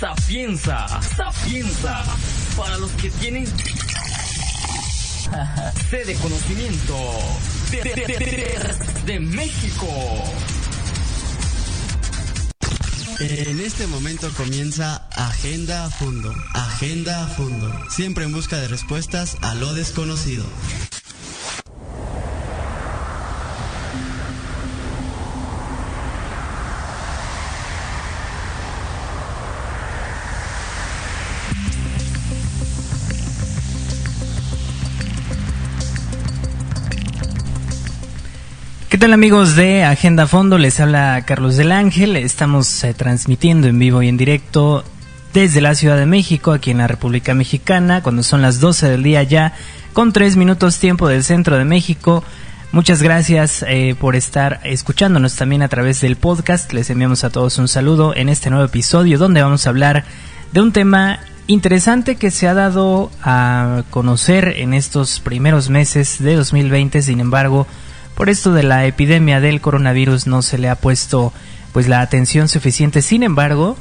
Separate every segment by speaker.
Speaker 1: Sapienza, sapienza, para los que tienen conocimiento de, de, de México.
Speaker 2: En este momento comienza Agenda a Fondo. Agenda a Fondo. Siempre en busca de respuestas a lo desconocido.
Speaker 3: Tal amigos de Agenda Fondo? Les habla Carlos del Ángel. Estamos eh, transmitiendo en vivo y en directo desde la Ciudad de México, aquí en la República Mexicana, cuando son las 12 del día ya, con 3 minutos tiempo del centro de México. Muchas gracias eh, por estar escuchándonos también a través del podcast. Les enviamos a todos un saludo en este nuevo episodio donde vamos a hablar de un tema interesante que se ha dado a conocer en estos primeros meses de 2020. Sin embargo, por esto de la epidemia del coronavirus no se le ha puesto pues la atención suficiente. Sin embargo,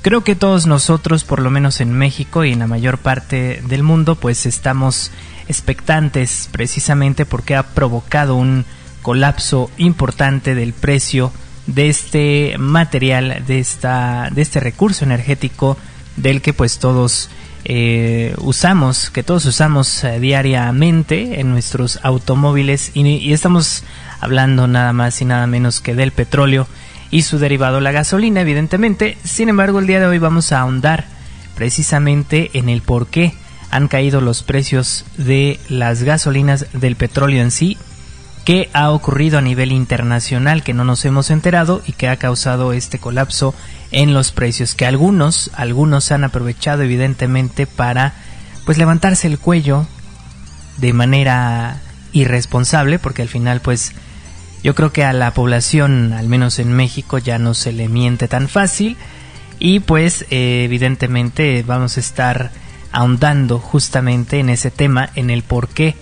Speaker 3: creo que todos nosotros, por lo menos en México y en la mayor parte del mundo, pues estamos expectantes precisamente porque ha provocado un colapso importante del precio de este material, de esta, de este recurso energético del que pues todos eh, usamos, que todos usamos eh, diariamente en nuestros automóviles y, estamos hablando nada más y nada menos que del petróleo y su derivado la gasolina evidentemente. Sin embargo el día de hoy vamos a ahondar precisamente en el por qué han caído los precios de las gasolinas del petróleo en sí, qué ha ocurrido a nivel internacional que no nos hemos enterado y que ha causado este colapso en los precios que algunos algunos han aprovechado evidentemente para pues levantarse el cuello de manera irresponsable porque al final pues yo creo que a la población al menos en México ya no se le miente tan fácil y pues eh, evidentemente vamos a estar ahondando justamente en ese tema en el por qué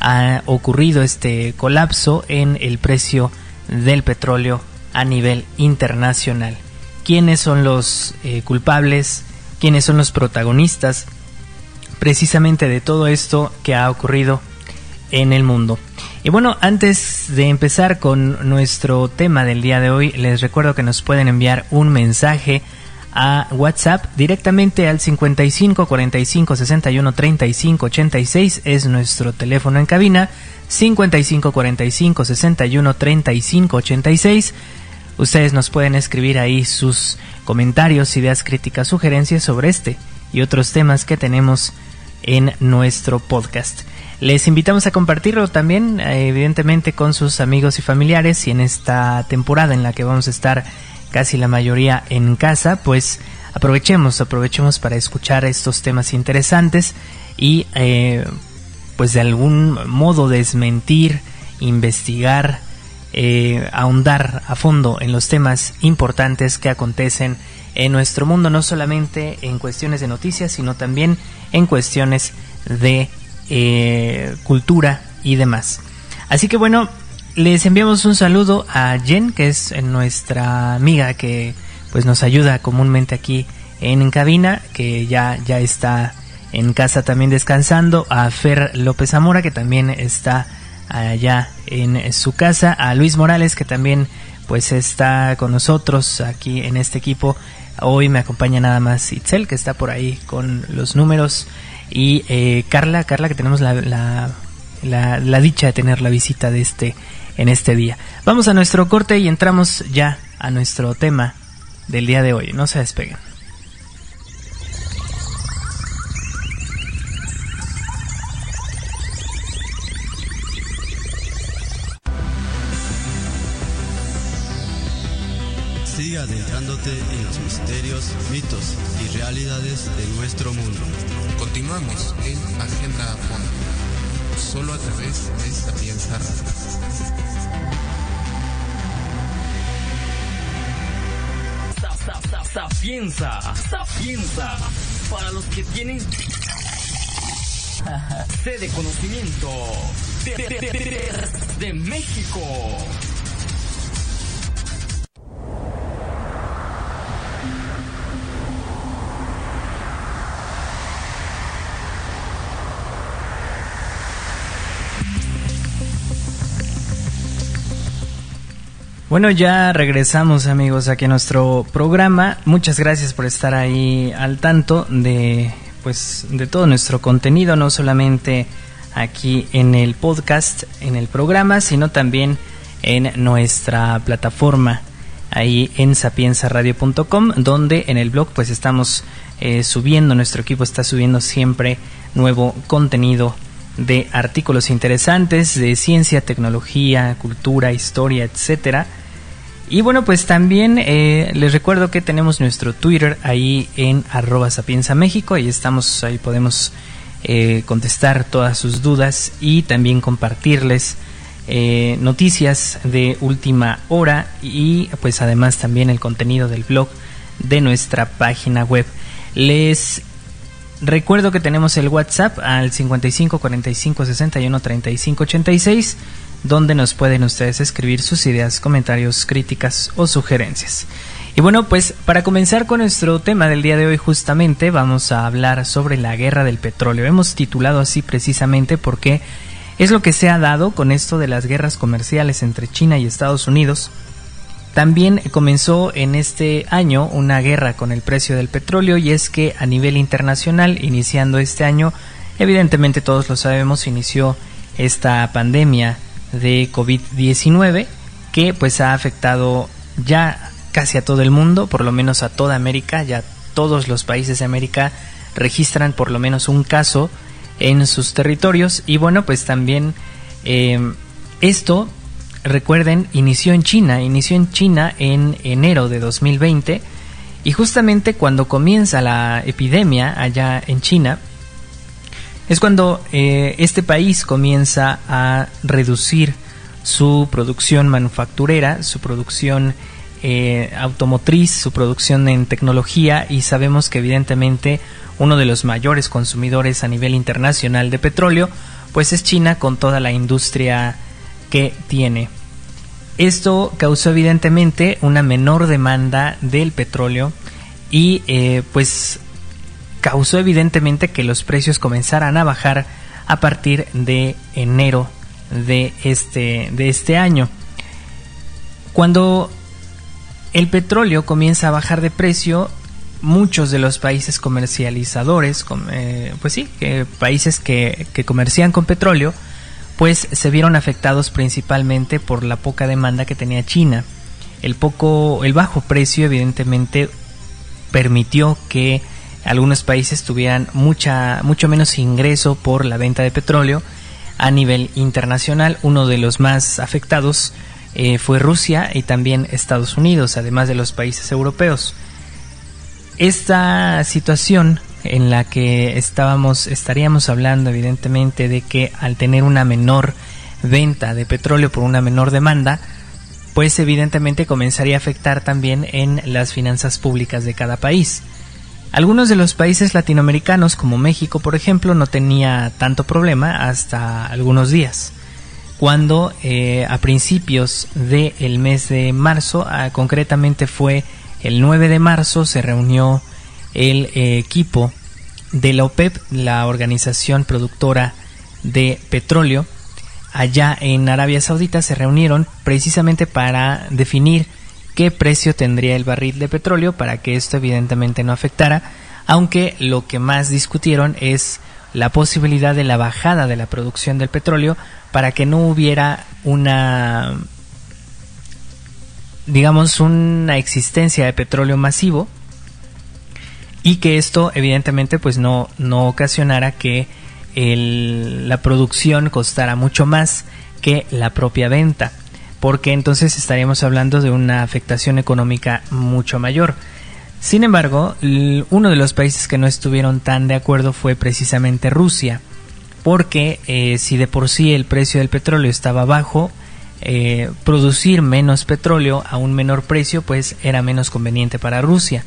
Speaker 3: ha ocurrido este colapso en el precio del petróleo a nivel internacional. Quiénes son los eh, culpables, quiénes son los protagonistas precisamente de todo esto que ha ocurrido en el mundo. Y bueno, antes de empezar con nuestro tema del día de hoy, les recuerdo que nos pueden enviar un mensaje a WhatsApp directamente al 55 45 61 35 86 es nuestro teléfono en cabina 55 45 61 35 86 Ustedes nos pueden escribir ahí sus comentarios, ideas críticas, sugerencias sobre este y otros temas que tenemos en nuestro podcast. Les invitamos a compartirlo también, eh, evidentemente, con sus amigos y familiares y en esta temporada en la que vamos a estar casi la mayoría en casa, pues aprovechemos, aprovechemos para escuchar estos temas interesantes y eh, pues de algún modo desmentir, investigar, eh, ahondar a fondo en los temas importantes que acontecen en nuestro mundo, no solamente en cuestiones de noticias, sino también en cuestiones de eh, cultura y demás. Así que bueno, les enviamos un saludo a Jen, que es nuestra amiga que pues nos ayuda comúnmente aquí en cabina, que ya, ya está en casa también descansando, a Fer López Zamora, que también está allá en su casa, a Luis Morales que también pues está con nosotros aquí en este equipo. Hoy me acompaña nada más Itzel que está por ahí con los números. Y eh, Carla, Carla que tenemos la, la, la, la dicha de tener la visita de este en este día. Vamos a nuestro corte y entramos ya a nuestro tema del día de hoy. No se despeguen.
Speaker 2: adentrándote en los misterios, mitos y realidades de nuestro mundo.
Speaker 4: Continuamos en Agenda a solo a través de esta piensa
Speaker 1: Sapienza, sapienza, para los que tienen sede conocimiento de, de, de México.
Speaker 3: Bueno, ya regresamos amigos aquí a nuestro programa. Muchas gracias por estar ahí al tanto de pues de todo nuestro contenido, no solamente aquí en el podcast, en el programa, sino también en nuestra plataforma ahí en sapiensaradio.com, donde en el blog pues estamos eh, subiendo, nuestro equipo está subiendo siempre nuevo contenido de artículos interesantes de ciencia, tecnología, cultura, historia, etcétera. Y bueno, pues también eh, les recuerdo que tenemos nuestro Twitter ahí en arroba sapienza México, ahí estamos, ahí podemos eh, contestar todas sus dudas y también compartirles eh, noticias de última hora y pues además también el contenido del blog de nuestra página web. Les recuerdo que tenemos el WhatsApp al 55 45 61 35 86 donde nos pueden ustedes escribir sus ideas, comentarios, críticas o sugerencias. Y bueno, pues para comenzar con nuestro tema del día de hoy justamente vamos a hablar sobre la guerra del petróleo. Hemos titulado así precisamente porque es lo que se ha dado con esto de las guerras comerciales entre China y Estados Unidos. También comenzó en este año una guerra con el precio del petróleo y es que a nivel internacional, iniciando este año, evidentemente todos lo sabemos, inició esta pandemia de COVID-19 que pues ha afectado ya casi a todo el mundo, por lo menos a toda América, ya todos los países de América registran por lo menos un caso en sus territorios. Y bueno pues también em, esto recuerden inició en China, inició en China en enero de 2020 y justamente cuando comienza la epidemia allá en China es cuando eh, este país comienza a reducir su producción manufacturera, su producción eh, automotriz, su producción en tecnología y sabemos que evidentemente uno de los mayores consumidores a nivel internacional de petróleo pues es China con toda la industria que tiene. Esto causó evidentemente una menor demanda del petróleo y eh, pues causó evidentemente que los precios comenzaran a bajar a partir de enero de este, de este año. Cuando el petróleo comienza a bajar de precio, muchos de los países comercializadores, eh, pues sí, países que, que comercian con petróleo, pues se vieron afectados principalmente por la poca demanda que tenía China. El poco, el bajo precio evidentemente permitió que algunos países tuvieran mucha, mucho menos ingreso por la venta de petróleo a nivel internacional. Uno de los más afectados eh, fue Rusia y también Estados Unidos, además de los países europeos. Esta situación en la que estábamos, estaríamos hablando evidentemente de que al tener una menor venta de petróleo por una menor demanda, pues evidentemente comenzaría a afectar también en las finanzas públicas de cada país. Algunos de los países latinoamericanos, como México por ejemplo, no tenía tanto problema hasta algunos días. Cuando eh, a principios del mes de marzo, ah, concretamente fue el 9 de marzo, se reunió el eh, equipo de la OPEP, la organización productora de petróleo, allá en Arabia Saudita, se reunieron precisamente para definir qué precio tendría el barril de petróleo para que esto evidentemente no afectara, aunque lo que más discutieron es la posibilidad de la bajada de la producción del petróleo para que no hubiera una digamos una existencia de petróleo masivo y que esto evidentemente pues no, no ocasionara que la producción costara mucho más que la propia venta porque entonces estaríamos hablando de una afectación económica mucho mayor. Sin embargo, uno de los países que no estuvieron tan de acuerdo fue precisamente Rusia, porque eh, si de por sí el precio del petróleo estaba bajo, eh, producir menos petróleo a un menor precio pues era menos conveniente para Rusia.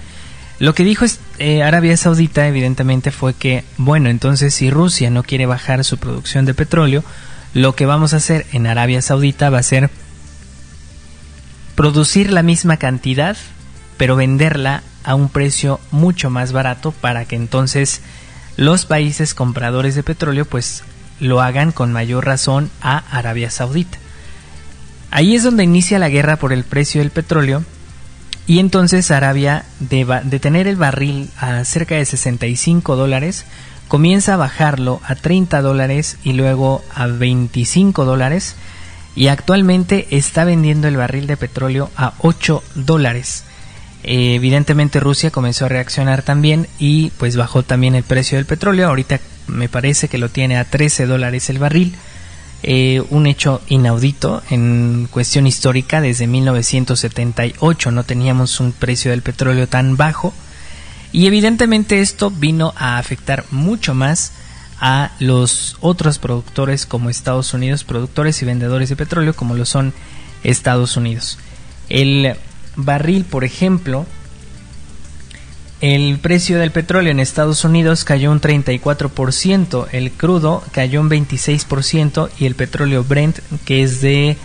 Speaker 3: Lo que dijo eh, Arabia Saudita evidentemente fue que, bueno, entonces si Rusia no quiere bajar su producción de petróleo, lo que vamos a hacer en Arabia Saudita va a ser producir la misma cantidad, pero venderla a un precio mucho más barato para que entonces los países compradores de petróleo pues lo hagan con mayor razón a Arabia Saudita. Ahí es donde inicia la guerra por el precio del petróleo y entonces Arabia, de, tener el barril a cerca de 65 dólares, comienza a bajarlo a 30 dólares y luego a 25 dólares y actualmente está vendiendo el barril de petróleo a 8 dólares. Evidentemente Rusia comenzó a reaccionar también y pues bajó también el precio del petróleo. Ahorita me parece que lo tiene a 13 dólares el barril. Eh, un hecho inaudito en cuestión histórica desde 1978 no teníamos un precio del petróleo tan bajo y evidentemente esto vino a afectar mucho más a los otros productores como Estados Unidos, productores y vendedores de petróleo como lo son Estados Unidos. El barril, por ejemplo, el precio del petróleo en Estados Unidos cayó un 34%, el crudo cayó un 26% y el petróleo Brent, que es de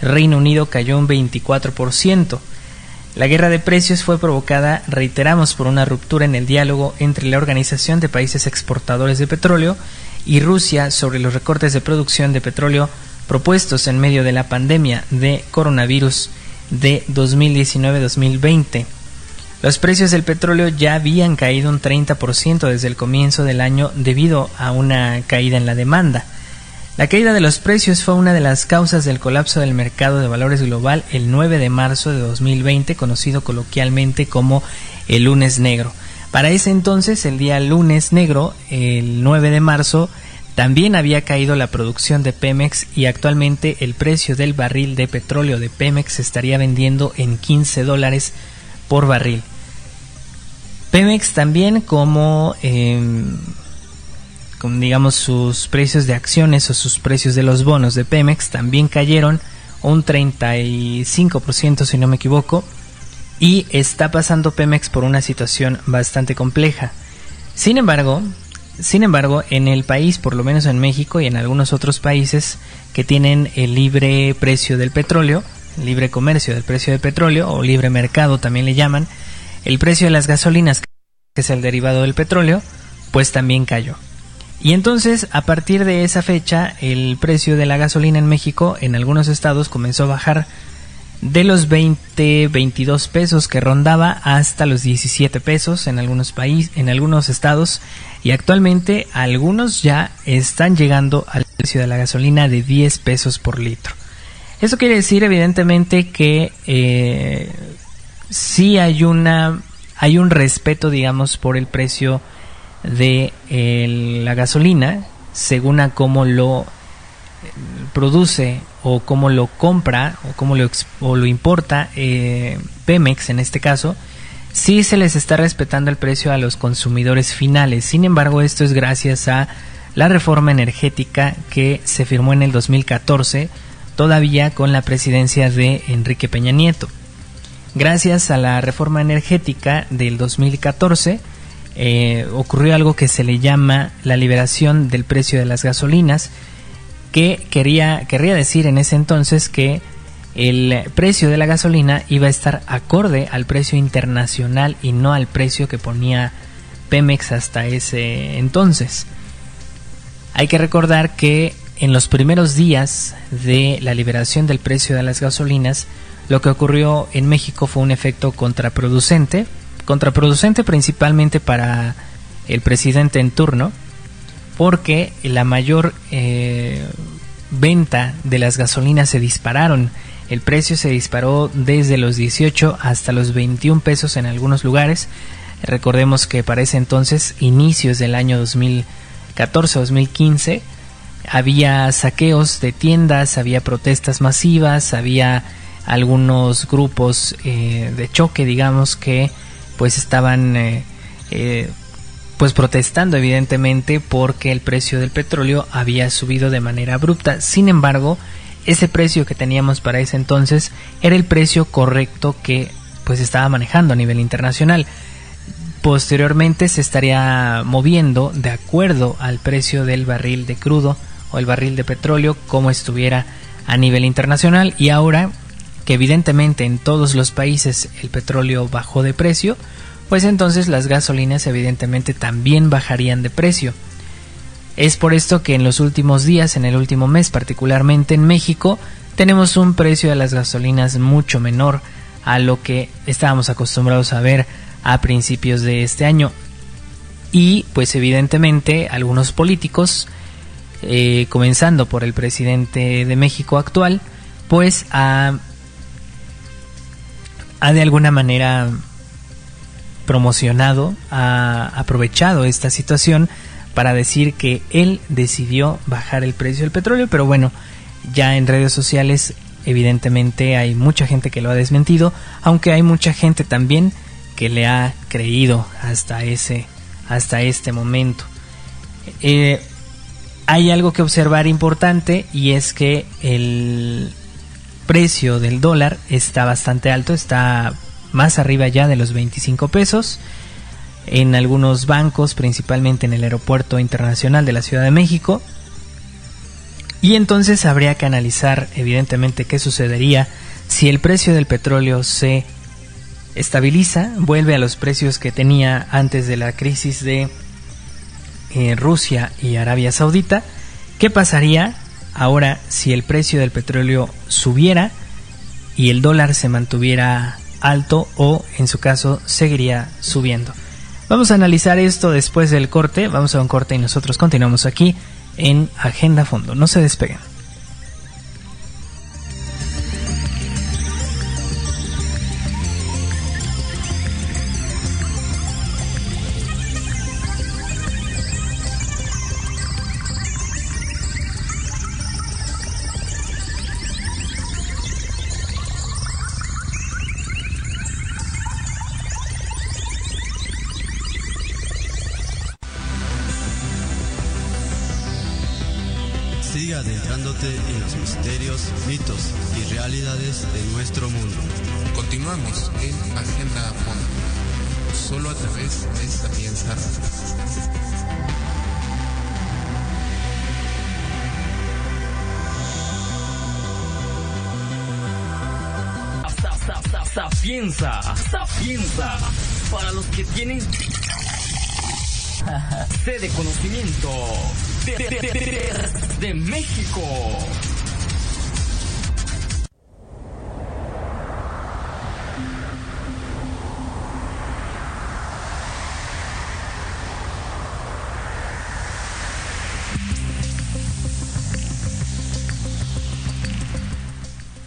Speaker 3: Reino Unido, cayó un 24%. La guerra de precios fue provocada, reiteramos, por una ruptura en el diálogo entre la Organización de Países Exportadores de Petróleo y Rusia sobre los recortes de producción de petróleo propuestos en medio de la pandemia de coronavirus de 2019-2020. Los precios del petróleo ya habían caído un 30% desde el comienzo del año debido a una caída en la demanda. La caída de los precios fue una de las causas del colapso del mercado de valores global el 9 de marzo de 2020, conocido coloquialmente como el lunes negro. Para ese entonces, el día lunes negro, el 9 de marzo, también había caído la producción de Pemex y actualmente el precio del barril de petróleo de Pemex estaría vendiendo en 15 dólares por barril. Pemex también como, em, digamos sus precios de acciones o sus precios de los bonos de Pemex también cayeron un 35% si no me equivoco y está pasando Pemex por una situación bastante compleja. Sin embargo, sin embargo, en el país, por lo menos en México y en algunos otros países que tienen el libre precio del petróleo, libre comercio del precio del petróleo o libre mercado también le llaman, el precio de las gasolinas, que es el derivado del petróleo, pues también cayó. Y entonces, a partir de esa fecha, el precio de la gasolina en México, en algunos estados, comenzó a bajar de los 20, 22 pesos que rondaba hasta los 17 pesos en algunos países, en algunos estados, y actualmente algunos ya están llegando al precio de la gasolina de 10 pesos por litro. Eso quiere decir, evidentemente, que eh, sí hay una hay un respeto, digamos, por el precio de la gasolina, según a cómo lo eh, produce o cómo lo compra o cómo lo, o lo importa eh, Pemex en este caso, sí se les está respetando el precio a los consumidores finales. Sin embargo, esto es gracias a la reforma energética que se firmó en el 2014, todavía con la presidencia de Enrique Peña Nieto. Gracias a la reforma energética del 2014 eh, ocurrió algo que se le llama la liberación del precio de las gasolinas, que quería, querría decir en ese entonces que el precio de la gasolina iba a estar acorde al precio internacional y no al precio que ponía Pemex hasta ese entonces. Hay que recordar que en los primeros días de la liberación del precio de las gasolinas, lo que ocurrió en México fue un efecto contraproducente, contraproducente principalmente para el presidente en turno, porque la mayor eh, venta de las gasolinas se dispararon. El precio se disparó desde los 18 hasta los 21 pesos en algunos lugares. Recordemos que para ese entonces, inicios del año 2014-2015, había saqueos de tiendas, había protestas masivas, había algunos grupos eh, de choque, digamos, que pues estaban eh, eh, pues protestando evidentemente porque el precio del petróleo había subido de manera abrupta. Sin embargo, ese precio que teníamos para ese entonces era el precio correcto que pues estaba manejando a nivel internacional. Posteriormente se estaría moviendo de acuerdo al precio del barril de crudo o el barril de petróleo como estuviera a nivel internacional y ahora que evidentemente en todos los países el petróleo bajó de precio, pues entonces las gasolinas evidentemente también bajarían de precio. Es por esto que en los últimos días, en el último mes particularmente en México, tenemos un precio de las gasolinas mucho menor a lo que estábamos acostumbrados a ver a principios de este año. Y pues evidentemente algunos políticos, eh, comenzando por el presidente de México actual, pues ha, ha de alguna manera promocionado, ha aprovechado esta situación para decir que él decidió bajar el precio del petróleo, pero bueno, ya en redes sociales evidentemente hay mucha gente que lo ha desmentido, aunque hay mucha gente también que le ha creído hasta ese hasta este momento. Eh, hay algo que observar importante y es que el precio del dólar está bastante alto, está más arriba ya de los 25 pesos. En algunos bancos, principalmente en el Aeropuerto Internacional de la Ciudad de México, y entonces habría que analizar evidentemente qué sucedería si el precio del petróleo se estabiliza, vuelve a los precios que tenía antes de la crisis de eh, Rusia y Arabia Saudita. ¿Qué pasaría ahora si el precio del petróleo subiera y el dólar se mantuviera alto o en su caso seguiría subiendo? Vamos a analizar esto después del corte, vamos a un corte y nosotros continuamos aquí en Agenda Fondo. No se despeguen.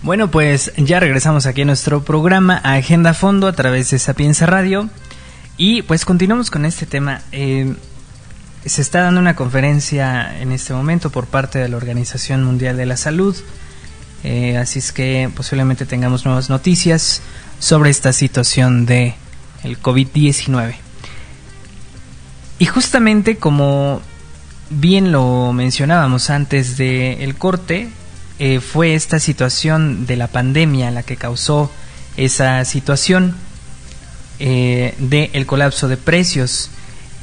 Speaker 3: Bueno, pues ya regresamos aquí a nuestro programa Agenda Fondo a través de Sapienza Radio. Y pues continuamos con este tema. Eh, se está dando una conferencia en este momento por parte de la Organización Mundial de la Salud. Eh, así es que posiblemente tengamos nuevas noticias sobre esta situación de el COVID-19. Y justamente como bien lo mencionábamos antes del el corte, eh, fue esta situación de la pandemia la que causó esa situación eh, del colapso de precios.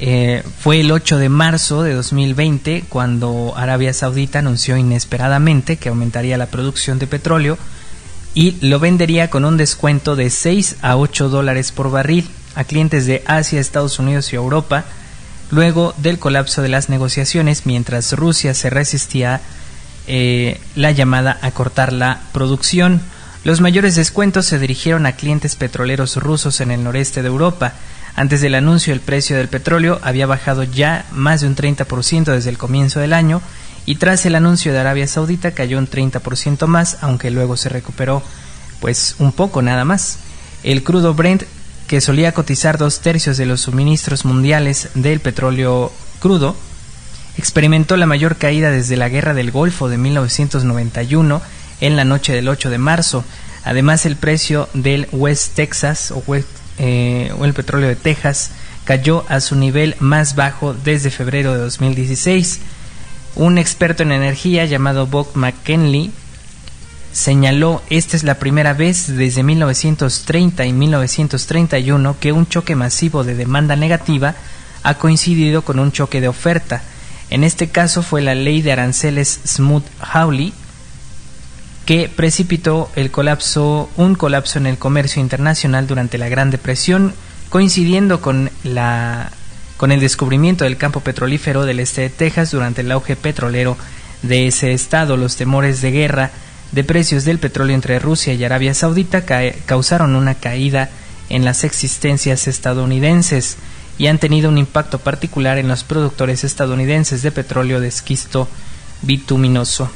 Speaker 3: Eh, fue el 8 de marzo de 2020 cuando Arabia Saudita anunció inesperadamente que aumentaría la producción de petróleo y lo vendería con un descuento de 6 a 8 dólares por barril a clientes de Asia, Estados Unidos y Europa, luego del colapso de las negociaciones mientras Rusia se resistía eh, la llamada a cortar la producción. Los mayores descuentos se dirigieron a clientes petroleros rusos en el noreste de Europa. Antes del anuncio, el precio del petróleo había bajado ya más de un 30% desde el comienzo del año y tras el anuncio de Arabia Saudita cayó un 30% más, aunque luego se recuperó pues un poco nada más. El crudo Brent, que solía cotizar dos tercios de los suministros mundiales del petróleo crudo, experimentó la mayor caída desde la Guerra del Golfo de 1991 en la noche del 8 de marzo. Además, el precio del West Texas eh, o, el petróleo de Texas cayó a su nivel más bajo desde febrero de 2016. Un experto en energía llamado Bob McKinley señaló esta es la primera vez desde 1930 y 1931 que un choque masivo de demanda negativa ha coincidido con un choque de oferta en este caso fue la ley de aranceles Smoot-Hawley que precipitó el colapso, un colapso en el comercio internacional durante la Gran Depresión, coincidiendo con la con el descubrimiento del campo petrolífero del este de Texas durante el auge petrolero de ese estado. Los temores de guerra de precios del petróleo entre Rusia y Arabia Saudita causaron una caída en las existencias estadounidenses y han tenido un impacto particular en los productores estadounidenses de petróleo de esquisto bituminoso.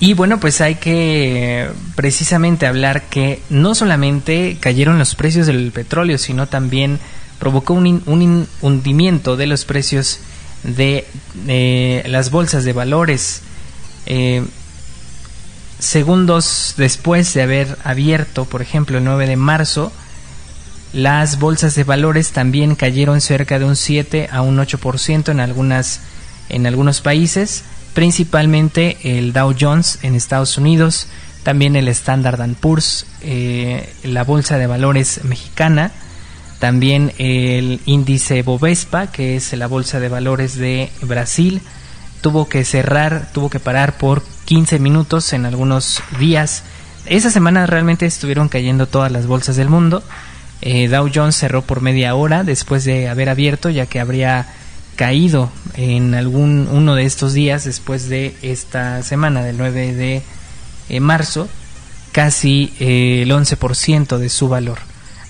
Speaker 3: Y bueno, pues hay que precisamente hablar que no solamente cayeron los precios del petróleo, sino también provocó un, un hundimiento de los precios de las bolsas de valores. Eh, segundos después de haber abierto, por ejemplo, el 9 de marzo, las bolsas de valores también cayeron cerca de un 7 a un 8% en algunas en algunos países, principalmente el Dow Jones en Estados Unidos, también el Standard Poor's, eh, la bolsa de valores mexicana, también el índice Bovespa, que es la bolsa de valores de Brasil, tuvo que cerrar, tuvo que parar por 15 minutos en algunos días. Esa semana realmente estuvieron cayendo todas las bolsas del mundo. Eh, Dow Jones cerró por media hora después de haber abierto, ya que habría caído en algún uno de estos días después de esta semana del 9 de eh, marzo casi eh, el 11% de su valor.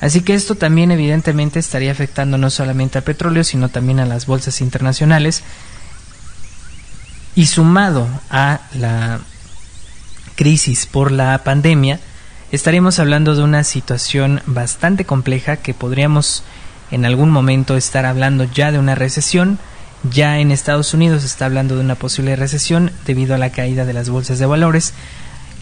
Speaker 3: Así que esto también evidentemente estaría afectando no solamente al petróleo, sino también a las bolsas internacionales, y sumado a la crisis por la pandemia, estaremos hablando de una situación bastante compleja que podríamos en algún momento estar hablando ya de una recesión. Ya en Estados Unidos está hablando de una posible recesión debido a la caída de las bolsas de valores.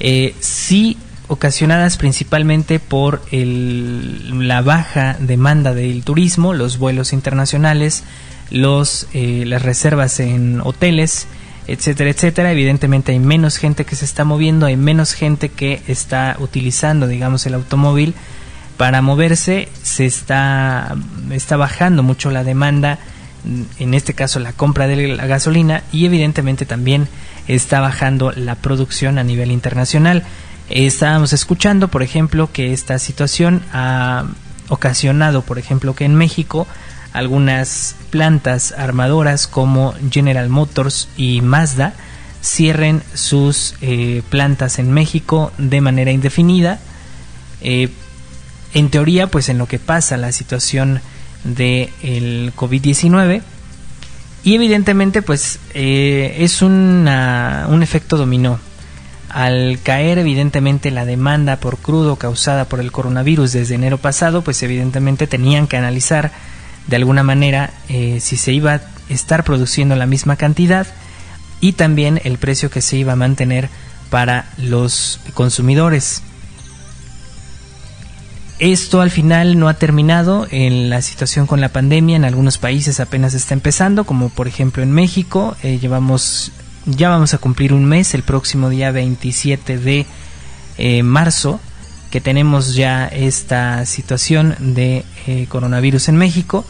Speaker 3: Eh, sí ocasionadas principalmente por la baja demanda del turismo, los vuelos internacionales, los, eh, las reservas en hoteles, etcétera, etcétera. Evidentemente hay menos gente que se está moviendo, hay menos gente que está utilizando, digamos, el automóvil para moverse. Se está, está bajando mucho la demanda, en este caso la compra de la gasolina y evidentemente también está bajando la producción a nivel internacional. Estábamos escuchando, por ejemplo, que esta situación ha ocasionado, por ejemplo, que en México algunas plantas armadoras como General Motors y Mazda cierren sus eh, plantas en México de manera indefinida. Eh, en teoría, pues en lo que pasa la situación del el COVID-19 y evidentemente pues eh, es un efecto dominó. Al caer evidentemente la demanda por crudo causada por el coronavirus desde enero pasado, pues evidentemente tenían que analizar de alguna manera eh, si se iba a estar produciendo la misma cantidad y también el precio que se iba a mantener para los consumidores. Esto al final no ha terminado en la situación con la pandemia. En algunos países apenas está empezando, como por ejemplo en México. Eh, llevamos, ya vamos a cumplir un mes, el próximo día 27 de eh, marzo, que tenemos ya esta situación de coronavirus en México.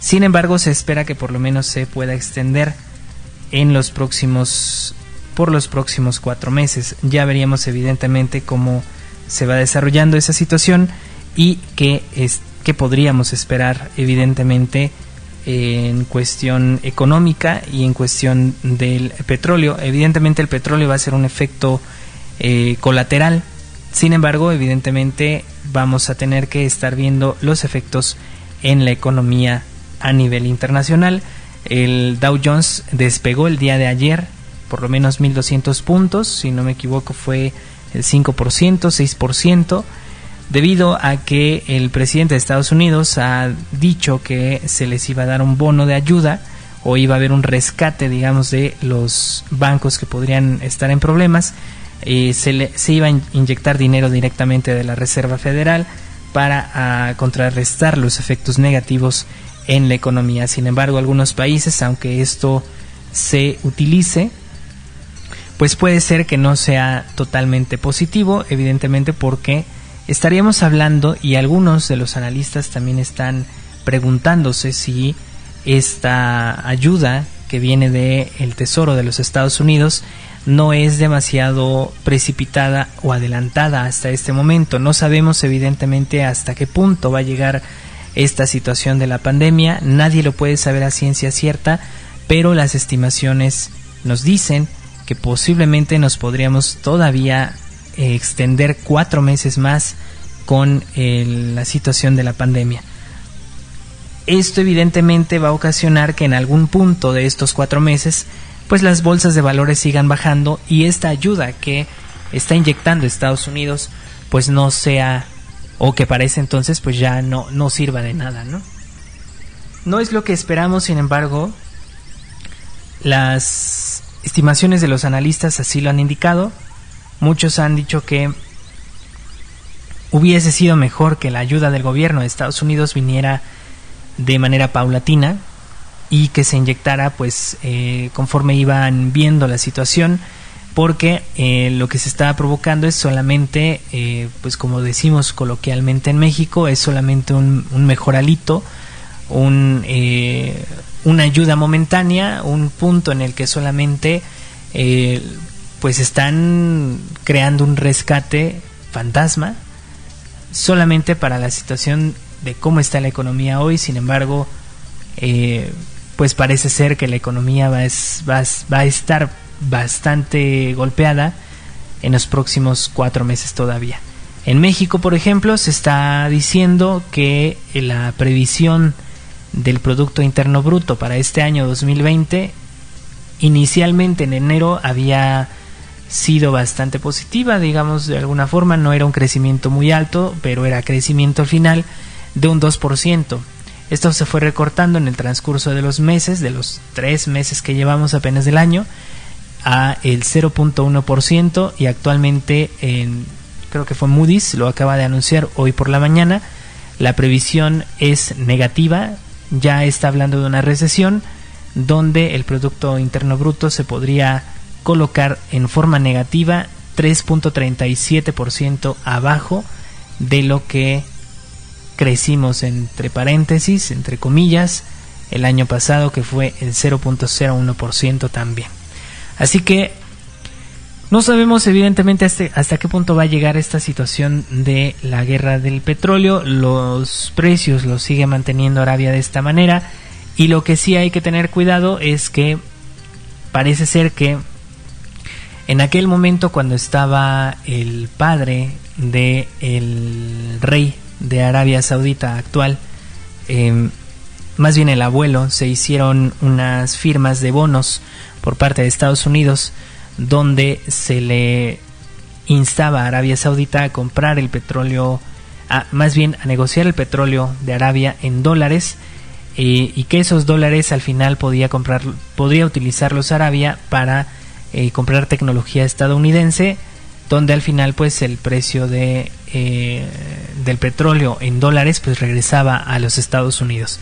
Speaker 3: Sin embargo, se espera que por lo menos se pueda extender en los próximos por los próximos cuatro meses. Ya veríamos evidentemente cómo se va desarrollando esa situación y qué es que podríamos esperar evidentemente en cuestión económica y en cuestión del petróleo. Evidentemente el petróleo va a ser un efecto eh, colateral. Sin embargo, evidentemente vamos a tener que estar viendo los efectos en la economía a nivel internacional. El Dow Jones despegó el día de ayer por lo menos 1.200 puntos, si no me equivoco fue el 5%, 6%, debido a que el presidente de Estados Unidos ha dicho que se les iba a dar un bono de ayuda o iba a haber un rescate, digamos, de los bancos que podrían estar en problemas. Se, le, se iba a inyectar dinero directamente de la Reserva Federal para ah, contrarrestar los efectos negativos en la economía. Sin embargo, algunos países, aunque esto se utilice, pues puede ser que no sea totalmente positivo, evidentemente porque estaríamos hablando y algunos de los analistas también están preguntándose si esta ayuda que viene del el Tesoro de los Estados Unidos no es demasiado precipitada o adelantada hasta este momento. No sabemos evidentemente hasta qué punto va a llegar esta situación de la pandemia. Nadie lo puede saber a ciencia cierta, pero las estimaciones nos dicen que posiblemente nos podríamos todavía eh, extender cuatro meses más con la situación de la pandemia. Esto evidentemente va a ocasionar que en algún punto de estos cuatro meses pues las bolsas de valores sigan bajando y esta ayuda que está inyectando Estados Unidos pues no sea o que parece entonces pues ya no, no sirva de nada, ¿no? No es lo que esperamos, sin embargo, las estimaciones de los analistas así lo han indicado. Muchos han dicho que hubiese sido mejor que la ayuda del gobierno de Estados Unidos viniera de manera paulatina y que se inyectara pues eh, conforme iban viendo la situación porque eh, lo que se estaba provocando es solamente eh, pues como decimos coloquialmente en México es solamente un, un mejoralito un, una ayuda momentánea un punto en el que solamente pues están creando un rescate fantasma solamente para la situación de cómo está la economía hoy, sin embargo, eh, pues parece ser que la economía va, va, a estar bastante golpeada en los próximos cuatro meses todavía. En México, por ejemplo, se está diciendo que la previsión del Producto Interno Bruto para este año 2020, inicialmente en enero había sido bastante positiva, digamos de alguna forma, no era un crecimiento muy alto, pero era crecimiento al final de un 2%. Esto se fue recortando en el transcurso de los meses, de los tres meses que llevamos apenas del año, a el 0.1% y actualmente en, creo que fue Moody's, lo acaba de anunciar hoy por la mañana, la previsión es negativa, ya está hablando de una recesión donde el Producto Interno Bruto se podría colocar en forma negativa 3.37% abajo de lo que crecimos entre paréntesis, entre comillas, el año pasado que fue el 0.01% también. Así que no sabemos evidentemente hasta, hasta, qué punto va a llegar esta situación de la guerra del petróleo. Los precios los sigue manteniendo Arabia de esta manera. Y lo que sí hay que tener cuidado es que parece ser que en aquel momento cuando estaba el padre de el rey de Arabia Saudita actual, em, más bien el abuelo, se hicieron unas firmas de bonos por parte de Estados Unidos donde se le instaba a Arabia Saudita a comprar el petróleo, más bien a negociar el petróleo de Arabia en dólares eh, y que esos dólares al final podía comprar, podría utilizarlos Arabia para eh, comprar tecnología estadounidense donde al final pues el precio de eh, del petróleo en dólares pues regresaba a los Estados Unidos.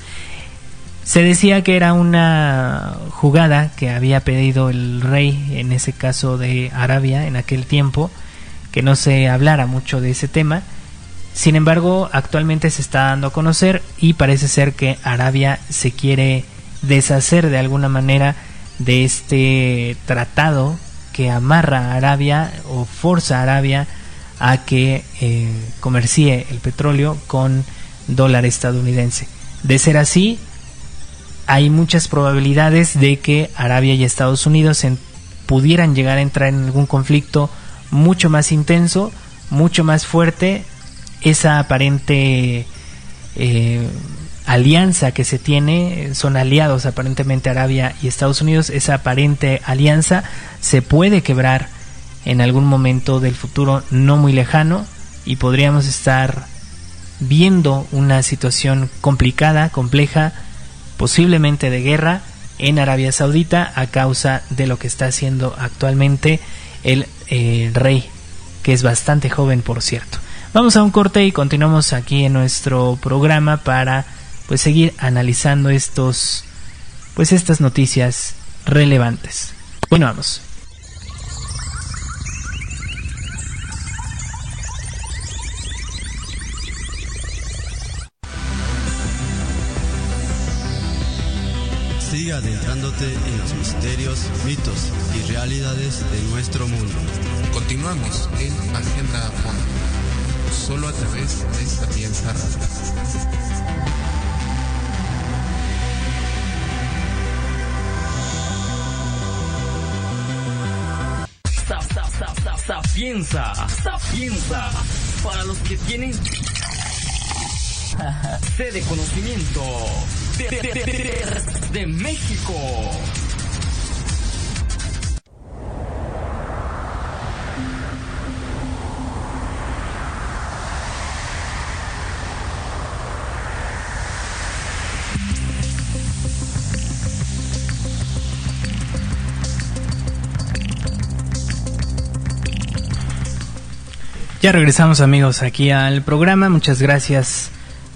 Speaker 3: Se decía que era una jugada que había pedido el rey en ese caso de Arabia en aquel tiempo que no se hablara mucho de ese tema. Sin embargo actualmente se está dando a conocer y parece ser que Arabia se quiere deshacer de alguna manera de este tratado que amarra a Arabia o forza a Arabia a que eh, comercie el petróleo con dólar estadounidense. De ser así, hay muchas probabilidades de que Arabia y Estados Unidos pudieran llegar a entrar en algún conflicto mucho más intenso, mucho más fuerte. Esa aparente eh, alianza que se tiene, son aliados aparentemente Arabia y Estados Unidos, esa aparente alianza se puede quebrar en algún momento del futuro no muy lejano y podríamos estar viendo una situación complicada, compleja, posiblemente de guerra en Arabia Saudita a causa de lo que está haciendo actualmente el eh, rey, que es bastante joven por cierto. Vamos a un corte y continuamos aquí en nuestro programa para pues seguir analizando estos pues estas noticias relevantes. Bueno, vamos.
Speaker 2: Sigue adentrándote en los misterios, mitos y realidades de nuestro mundo.
Speaker 4: Continuamos en Agenda Fondo, solo a través de esta pieza
Speaker 1: Sapienza, Sapienza, para los que tienen sede de conocimiento de, de, de, México.
Speaker 3: Ya regresamos amigos aquí al programa. Muchas gracias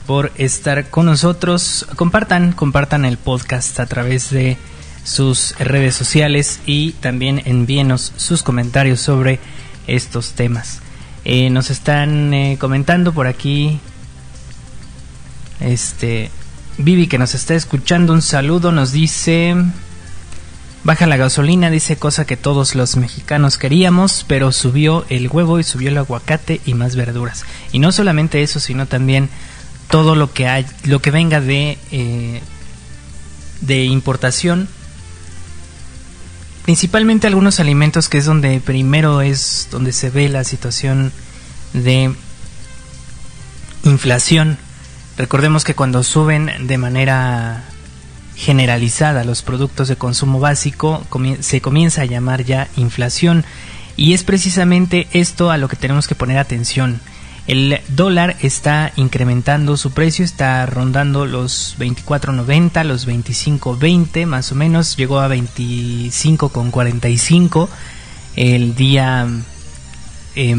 Speaker 3: por estar con nosotros. Compartan, compartan el podcast a través de sus redes sociales y también envíenos sus comentarios sobre estos temas. Eh, nos están eh, comentando por aquí. Este Vivi que nos está escuchando, un saludo, nos dice Baja la gasolina, dice cosa que todos los mexicanos queríamos, pero subió el huevo y subió el aguacate y más verduras. Y no solamente eso, sino también todo lo que hay, lo que venga de eh, de importación. Principalmente algunos alimentos que es donde primero es donde se ve la situación de inflación. Recordemos que cuando suben de manera generalizada los productos de consumo básico se comienza a llamar ya inflación y es precisamente esto a lo que tenemos que poner atención. El dólar está incrementando su precio, está rondando los 24.90, los 25.20 más o menos, llegó a 25.45 el día eh,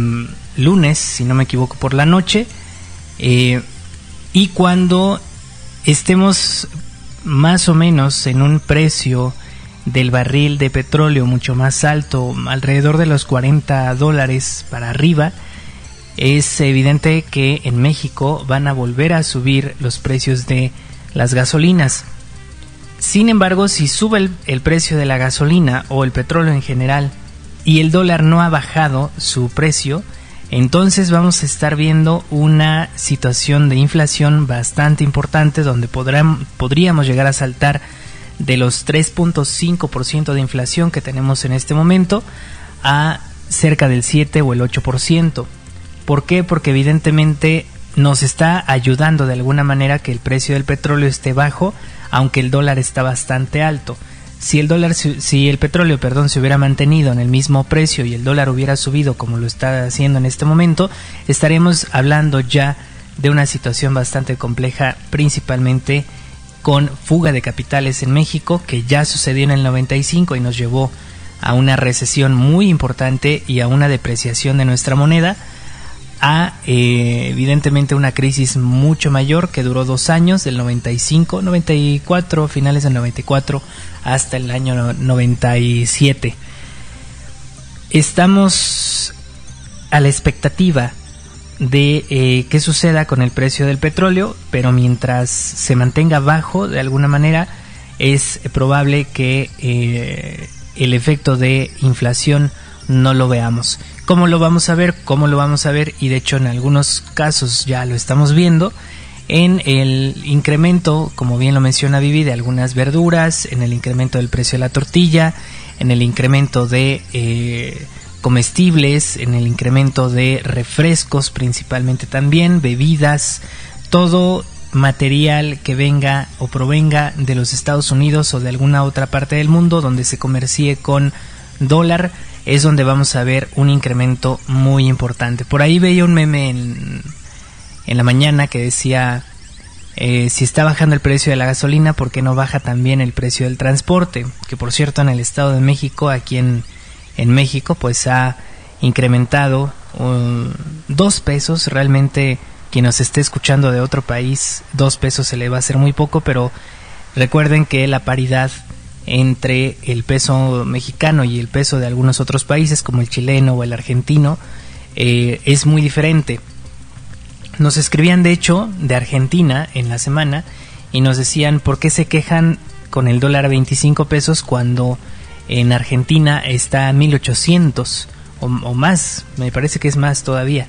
Speaker 3: lunes, si no me equivoco, por la noche. Eh, y cuando estemos más o menos en un precio del barril de petróleo mucho más alto, alrededor de los 40 dólares para arriba, es evidente que en México van a volver a subir los precios de las gasolinas. Sin embargo, si sube el, precio de la gasolina o el petróleo en general y el dólar no ha bajado su precio, entonces vamos a estar viendo una situación de inflación bastante importante donde podríamos llegar a saltar de los 3.5% de inflación que tenemos en este momento a cerca del 7 o el 8%. ¿Por qué? Porque evidentemente nos está ayudando de alguna manera que el precio del petróleo esté bajo, aunque el dólar está bastante alto si el dólar si el petróleo perdón se hubiera mantenido en el mismo precio y el dólar hubiera subido como lo está haciendo en este momento estaremos hablando ya de una situación bastante compleja principalmente con fuga de capitales en México que ya sucedió en el 95 y nos llevó a una recesión muy importante y a una depreciación de nuestra moneda a eh, evidentemente una crisis mucho mayor que duró dos años, del 95, 94, finales del 94 hasta el año 97. Estamos a la expectativa de eh, qué suceda con el precio del petróleo, pero mientras se mantenga bajo de alguna manera, es probable que eh, el efecto de inflación no lo veamos. ¿Cómo lo vamos a ver? ¿Cómo lo vamos a ver? Y de hecho en algunos casos ya lo estamos viendo en el incremento, como bien lo menciona Vivi, de algunas verduras, en el incremento del precio de la tortilla, en el incremento de eh, comestibles, en el incremento de refrescos principalmente también, bebidas, todo material que venga o provenga de los Estados Unidos o de alguna otra parte del mundo donde se comercie con dólar es donde vamos a ver un incremento muy importante. Por ahí veía un meme en, en la mañana que decía, eh, si está bajando el precio de la gasolina, ¿por qué no baja también el precio del transporte? Que por cierto en el Estado de México, aquí en, en México, pues ha incrementado dos pesos. Realmente quien nos esté escuchando de otro país, dos pesos se le va a hacer muy poco, pero recuerden que la paridad entre el peso mexicano y el peso de algunos otros países como el chileno o el argentino eh, es muy diferente. Nos escribían de hecho de Argentina en la semana y nos decían por qué se quejan con el dólar a 25 pesos cuando en Argentina está a 1800 o, o más, me parece que es más todavía.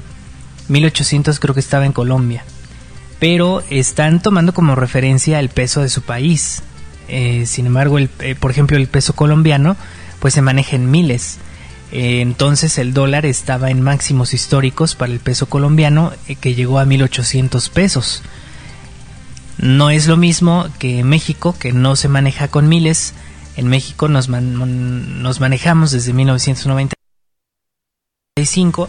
Speaker 3: 1800 creo que estaba en Colombia. Pero están tomando como referencia el peso de su país. Eh, sin embargo, el, eh, por ejemplo, el peso colombiano pues se maneja en miles. Eh, entonces el dólar estaba en máximos históricos para el peso colombiano eh, que llegó a 1800 pesos. No es lo mismo que México, que no se maneja con miles. En México nos, nos manejamos desde 1995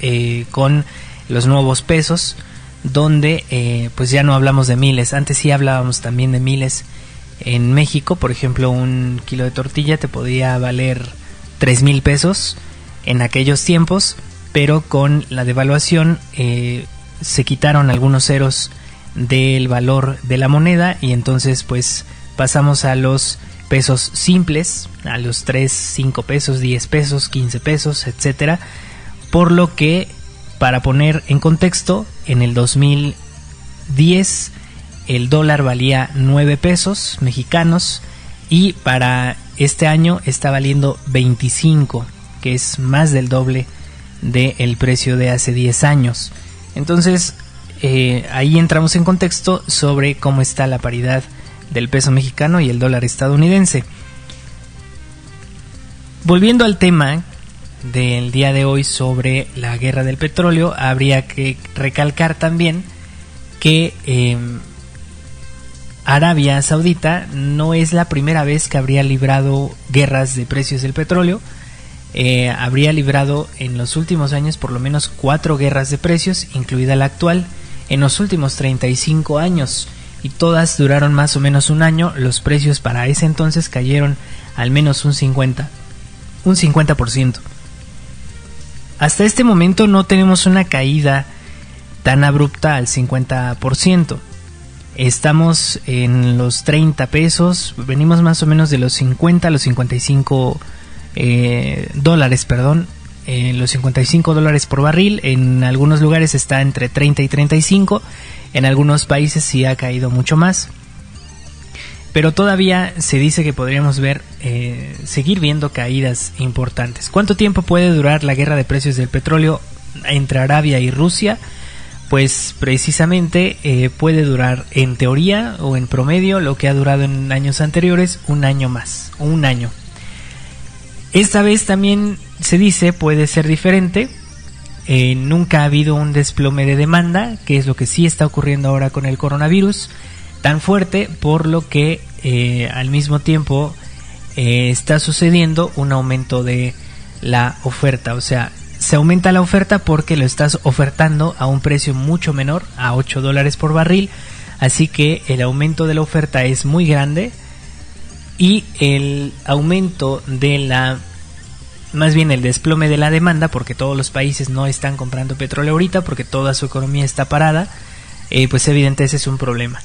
Speaker 3: eh, con los nuevos pesos, donde pues ya no hablamos de miles. Antes sí hablábamos también de miles. En México, por ejemplo, un kilo de tortilla te podía valer tres mil pesos en aquellos tiempos, pero con la devaluación eh, se quitaron algunos ceros del valor de la moneda y entonces pues pasamos a los pesos simples, a los 3, 5 pesos, 10 pesos, 15 pesos, etcétera, por lo que para poner en contexto, en el 2010 el dólar valía 9 pesos mexicanos y para este año está valiendo 25, que es más del doble del precio de hace 10 años. Entonces, eh, ahí entramos en contexto sobre cómo está la paridad del peso mexicano y el dólar estadounidense. Volviendo al tema del día de hoy sobre la guerra del petróleo, habría que recalcar también que em, Arabia Saudita no es la primera vez que habría librado guerras de precios del petróleo. Eh, habría librado en los últimos años por lo menos cuatro guerras de precios, incluida la actual, en los últimos 35 años, y todas duraron más o menos un año. Los precios para ese entonces cayeron al menos un 50, un 50%. Hasta este momento no tenemos una caída tan abrupta al 50%. Estamos en los 30 pesos, venimos más o menos de los 50 a los 55 eh, dólares, perdón, eh, los 55 dólares por barril. En algunos lugares está entre 30 y 35, en algunos países sí ha caído mucho más. Pero todavía se dice que podríamos ver, eh, seguir viendo caídas importantes. ¿Cuánto tiempo puede durar la guerra de precios del petróleo entre Arabia y Rusia? Pues precisamente eh, puede durar en teoría o en promedio lo que ha durado en años anteriores un año más un año. Esta vez también se dice puede ser diferente. Eh, nunca ha habido un desplome de demanda, que es lo que sí está ocurriendo ahora con el coronavirus, tan fuerte por lo que eh, al mismo tiempo está sucediendo un aumento de la oferta. O sea, se aumenta la oferta porque lo estás ofertando a un precio mucho menor, a 8 dólares por barril, así que el aumento de la oferta es muy grande y el aumento de la más bien el desplome de la demanda porque todos los países no están comprando petróleo ahorita porque toda su economía está parada eh, pues evidente ese es un problema.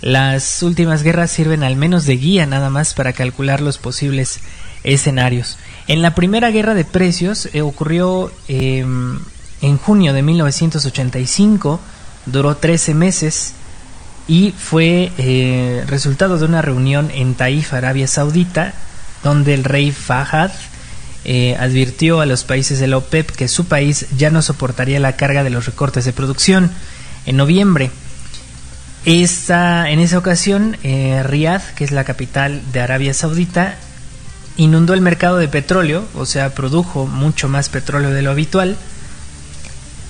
Speaker 3: Las últimas guerras sirven al menos de guía nada más para calcular los posibles escenarios en la primera guerra de precios eh, ocurrió em, en junio de 1985, duró 13 meses y fue eh, resultado de una reunión en Taif, Arabia Saudita, donde el rey Fahad eh, advirtió a los países de la OPEP que su país ya no soportaría la carga de los recortes de producción. En noviembre, esta, en esa ocasión, Riyadh, que es la capital de Arabia Saudita, inundó el mercado de petróleo, o sea, produjo mucho más petróleo de lo habitual,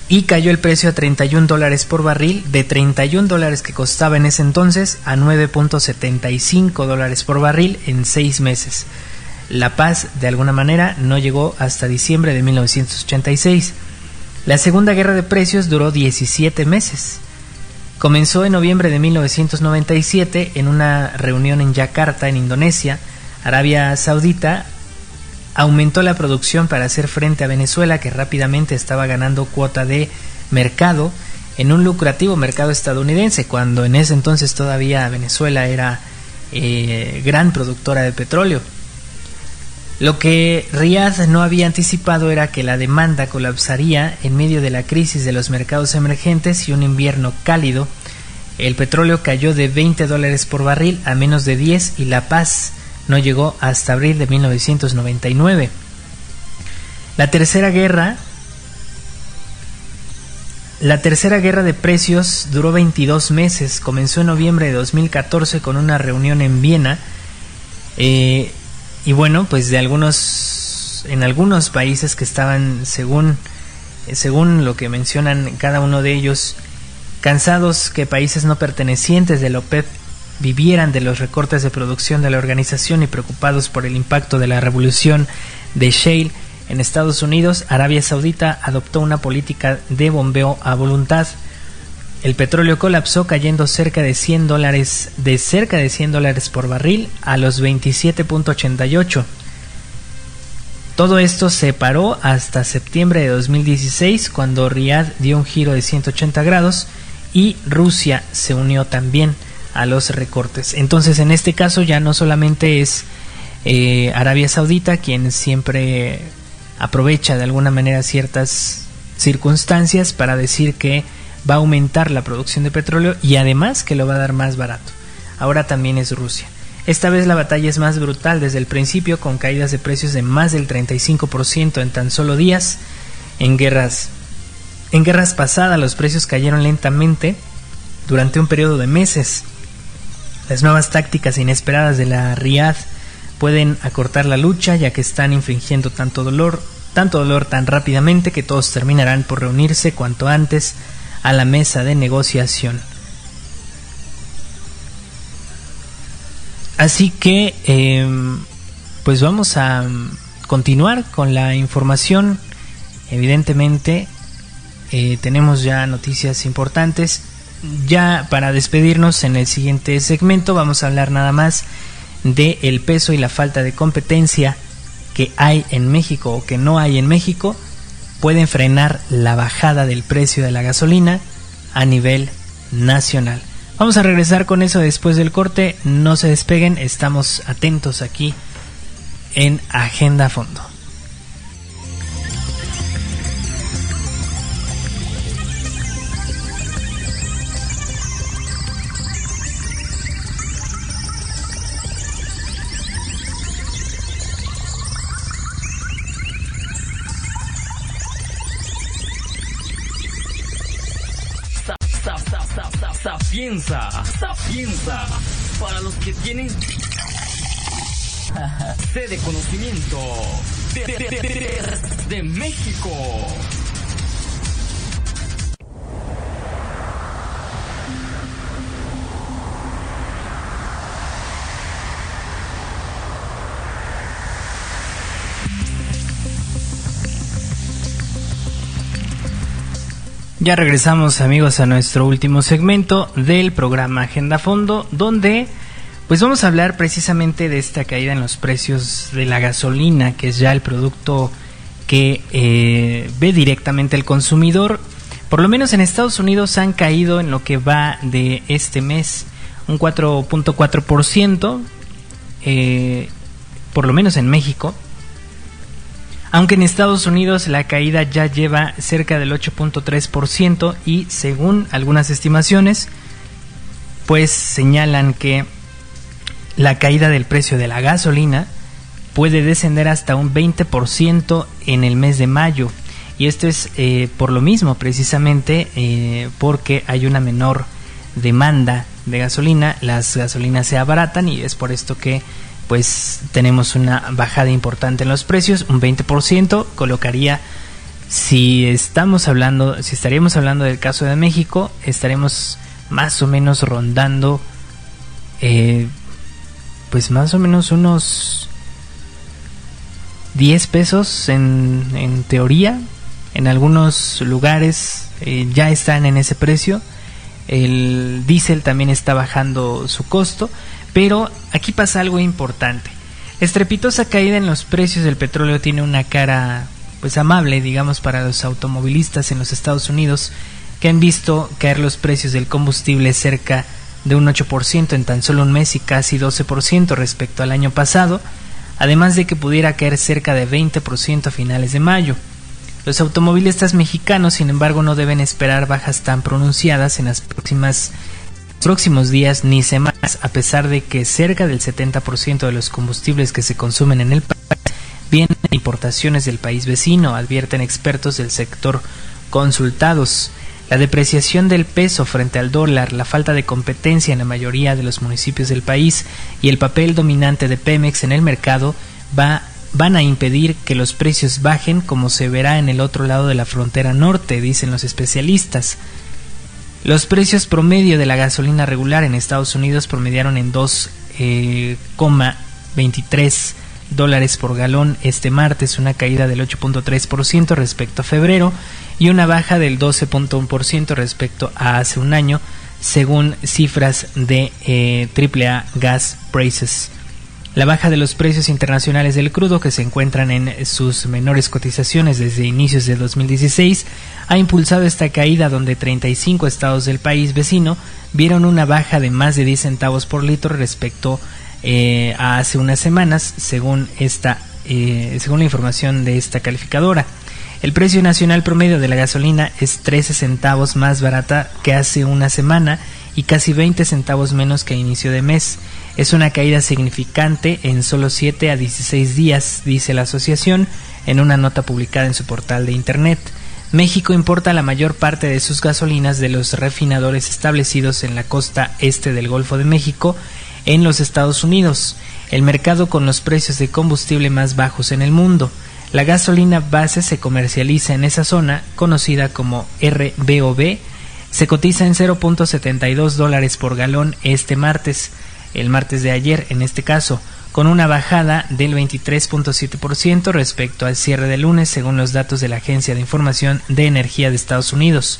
Speaker 3: y cayó el precio a 31 dólares por barril, de 31 dólares que costaba en ese entonces a 9.75 dólares por barril en seis meses. La paz, de alguna manera, no llegó hasta diciembre de 1986. La Segunda Guerra de Precios duró 17 meses. Comenzó en noviembre de 1997 en una reunión en Yakarta, en Indonesia, Arabia Saudita aumentó la producción para hacer frente a Venezuela, que rápidamente estaba ganando cuota de mercado en un lucrativo mercado estadounidense, cuando en ese entonces todavía Venezuela era eh, gran productora de petróleo. Lo que Riyadh no había anticipado era que la demanda colapsaría en medio de la crisis de los mercados emergentes y un invierno cálido. El petróleo cayó de 20 dólares por barril a menos de 10 y la paz no llegó hasta abril de 1999. La tercera guerra la tercera guerra de precios duró 22 meses, comenzó en noviembre de 2014 con una reunión en Viena eh, y bueno, pues de algunos en algunos países que estaban según según lo que mencionan cada uno de ellos cansados que países no pertenecientes de la OPEP vivieran de los recortes de producción de la organización y preocupados por el impacto de la revolución de Shale en Estados Unidos, Arabia Saudita adoptó una política de bombeo a voluntad. El petróleo colapsó cayendo cerca de 100 dólares, de cerca de 100 dólares por barril a los 27.88. Todo esto se paró hasta septiembre de 2016 cuando Riyadh dio un giro de 180 grados y Rusia se unió también a los recortes. Entonces en este caso ya no solamente es eh, Arabia Saudita quien siempre aprovecha de alguna manera ciertas circunstancias para decir que va a aumentar la producción de petróleo y además que lo va a dar más barato. Ahora también es Rusia. Esta vez la batalla es más brutal desde el principio con caídas de precios de más del 35% en tan solo días. En guerras en guerras pasadas los precios cayeron lentamente durante un periodo de meses. Las nuevas tácticas inesperadas de la Riad pueden acortar la lucha ya que están infligiendo tanto dolor, tanto dolor tan rápidamente que todos terminarán por reunirse cuanto antes a la mesa de negociación. Así que, em, pues vamos a continuar con la información. Evidentemente, eh, tenemos ya noticias importantes. Ya para despedirnos en el siguiente segmento vamos a hablar nada más de el peso y la falta de competencia que hay en México o que no hay en México pueden frenar la bajada del precio de la gasolina a nivel nacional. Vamos a regresar con eso después del corte, no se despeguen, estamos atentos aquí en Agenda Fondo.
Speaker 1: De, de México.
Speaker 3: Ya regresamos amigos a nuestro último segmento del programa Agenda Fondo, donde pues vamos a hablar precisamente de esta caída en los precios de la gasolina, que es ya el producto que eh, ve directamente el consumidor. Por lo menos en Estados Unidos han caído en lo que va de este mes un 4.4%, eh, por lo menos en México, aunque en Estados Unidos la caída ya lleva cerca del 8.3% y según algunas estimaciones, pues señalan que la caída del precio de la gasolina puede descender hasta un 20% en el mes de mayo. Y esto es eh, por lo mismo, precisamente eh, porque hay una menor demanda de gasolina, las gasolinas se abaratan y es por esto que pues tenemos una bajada importante en los precios, un 20%, colocaría si estamos hablando, si estaríamos hablando del caso de México, estaremos más o menos rondando eh, pues más o menos unos 10 pesos en, en teoría. En algunos lugares eh, ya están en ese precio. El diésel también está bajando su costo. Pero aquí pasa algo importante. Estrepitosa caída en los precios del petróleo tiene una cara pues amable, digamos, para los automovilistas en los Estados Unidos que han visto caer los precios del combustible cerca de un 8% en tan solo un mes y casi 12% respecto al año pasado, además de que pudiera caer cerca de 20% a finales de mayo. Los automovilistas mexicanos, sin embargo, no deben esperar bajas tan pronunciadas en las próximas próximos días ni semanas, a pesar de que cerca del 70% de los combustibles que se consumen en el país vienen de importaciones del país vecino, advierten expertos del sector consultados. La depreciación del peso frente al dólar, la falta de competencia en la mayoría de los municipios del país y el papel dominante de Pemex en el mercado va van a impedir que los precios bajen como se verá en el otro lado de la frontera norte, dicen los especialistas. Los precios promedio de la gasolina regular en Estados Unidos promediaron en 2,23 eh, dólares por galón este martes, una caída del 8.3% respecto a febrero y una baja del 12.1% respecto a hace un año, según cifras de eh, AAA Gas Prices. La baja de los precios internacionales del crudo, que se encuentran en sus menores cotizaciones desde inicios de 2016, ha impulsado esta caída donde 35 estados del país vecino vieron una baja de más de 10 centavos por litro respecto eh, hace unas semanas, según, esta, eh, según la información de esta calificadora. El precio nacional promedio de la gasolina es 13 centavos más barata que hace una semana y casi 20 centavos menos que a inicio de mes. Es una caída significante en solo 7 a 16 días, dice la asociación en una nota publicada en su portal de Internet. México importa la mayor parte de sus gasolinas de los refinadores establecidos en la costa este del Golfo de México en los Estados Unidos, el mercado con los precios de combustible más bajos en el mundo. La gasolina base se comercializa en esa zona, conocida como RBOB, se cotiza en 0.72 dólares por galón este martes, el martes de ayer en este caso, con una bajada del 23.7% respecto al cierre de lunes según los datos de la Agencia de Información de Energía de Estados Unidos.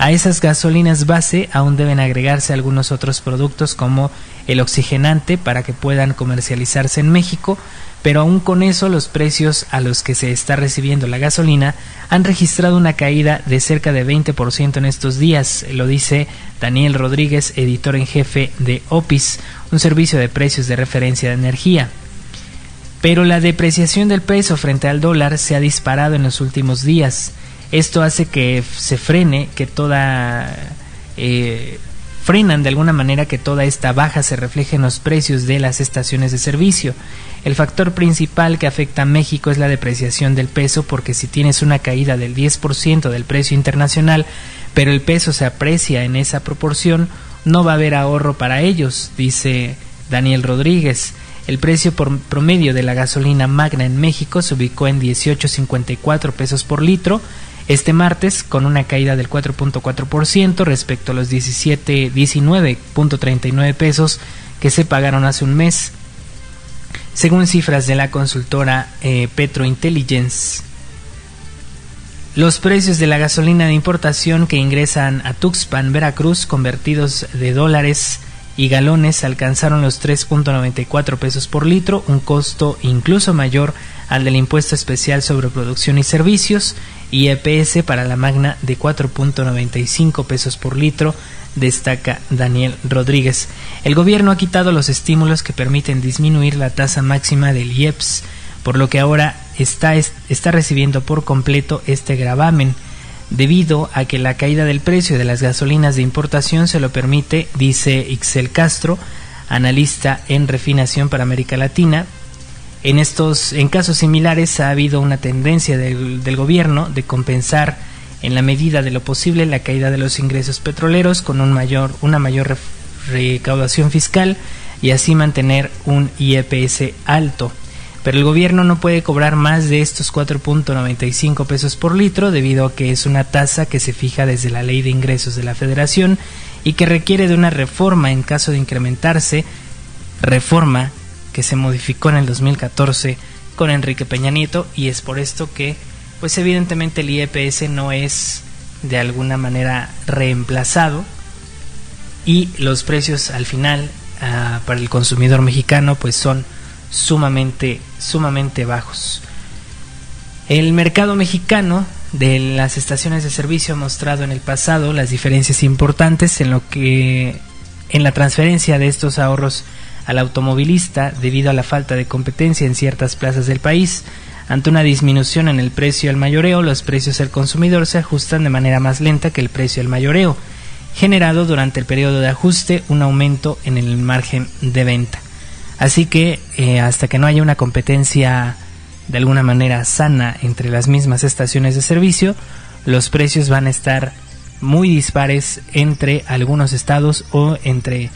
Speaker 3: A esas gasolinas base aún deben agregarse algunos otros productos como el oxigenante para que puedan comercializarse en México, pero aún con eso los precios a los que se está recibiendo la gasolina han registrado una caída de cerca de 20% en estos días, lo dice Daniel Rodríguez, editor en jefe de OPIS, un servicio de precios de referencia de energía. Pero la depreciación del peso frente al dólar se ha disparado en los últimos días. Esto hace que se frene, que toda eh, frenan de alguna manera que toda esta baja se refleje en los precios de las estaciones de servicio. El factor principal que afecta a México es la depreciación del peso porque si tienes una caída del 10% del precio internacional, pero el peso se aprecia en esa proporción, no va a haber ahorro para ellos, dice Daniel Rodríguez. El precio por promedio de la gasolina magna en México se ubicó en 18.54 pesos por litro, este martes con una caída del 4.4% respecto a los 17 19.39 pesos que se pagaron hace un mes, según cifras de la consultora eh, Petro Intelligence. Los precios de la gasolina de importación que ingresan a Tuxpan, Veracruz, convertidos de dólares y galones, alcanzaron los 3.94 pesos por litro, un costo incluso mayor al del impuesto especial sobre producción y servicios, y EPS para la Magna de 4.95 pesos por litro, destaca Daniel Rodríguez. El gobierno ha quitado los estímulos que permiten disminuir la tasa máxima del IEPS, por lo que ahora está, está recibiendo por completo este gravamen, debido a que la caída del precio de las gasolinas de importación se lo permite, dice Ixel Castro, analista en refinación para América Latina, en estos, en casos similares ha habido una tendencia del, gobierno de compensar en la medida de lo posible la caída de los ingresos petroleros con un mayor, una mayor recaudación fiscal y así mantener un IEPS alto. Pero el gobierno no puede cobrar más de estos 4.95 pesos por litro debido a que es una tasa que se fija desde la ley de ingresos de la federación y que requiere de una reforma en caso de incrementarse, reforma que se modificó en el 2014 con Enrique Peña Nieto y es por esto que pues evidentemente el IEPS no es de alguna manera reemplazado y los precios al final ah, para el consumidor mexicano pues son sumamente sumamente bajos. El mercado mexicano de las estaciones de servicio ha mostrado en el pasado las diferencias importantes en lo que en la transferencia de estos ahorros al automovilista debido a la falta de competencia en ciertas plazas del país. Ante una disminución en el precio al mayoreo, los precios al consumidor se ajustan de manera más lenta que el precio al mayoreo, generado durante el periodo de ajuste un aumento en el margen de venta. Así que eh, hasta que no haya una competencia de alguna manera sana entre las mismas estaciones de servicio, los precios van a estar muy dispares entre algunos estados o entre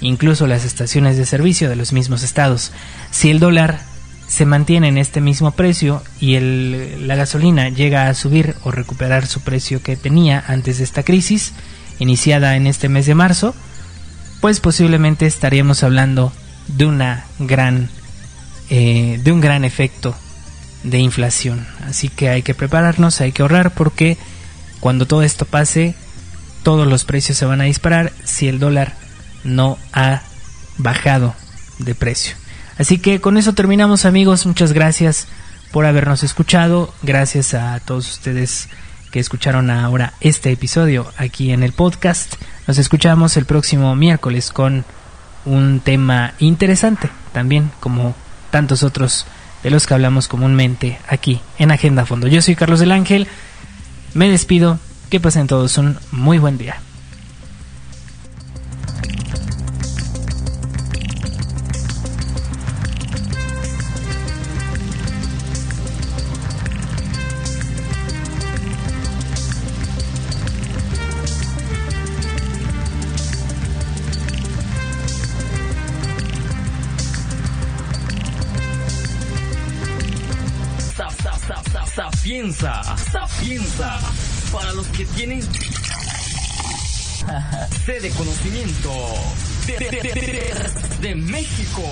Speaker 3: incluso las estaciones de servicio de los mismos estados. Si el dólar se mantiene en este mismo precio y el, la gasolina llega a subir o recuperar su precio que tenía antes de esta crisis, iniciada en este mes de marzo, pues posiblemente estaríamos hablando de una gran eh, de un gran efecto de inflación. Así que hay que prepararnos, hay que ahorrar porque cuando todo esto pase, todos los precios se van a disparar si el dólar no ha bajado de precio. Así que con eso terminamos amigos, muchas gracias por habernos escuchado, gracias a todos ustedes que escucharon ahora este episodio aquí en el podcast. Nos escuchamos el próximo miércoles con un tema interesante, también como tantos otros de los que hablamos comúnmente aquí en Agenda Fondo. Yo soy Carlos del Ángel, me despido, que pasen todos un muy buen día.
Speaker 1: Tienen sede de, de, de, de México.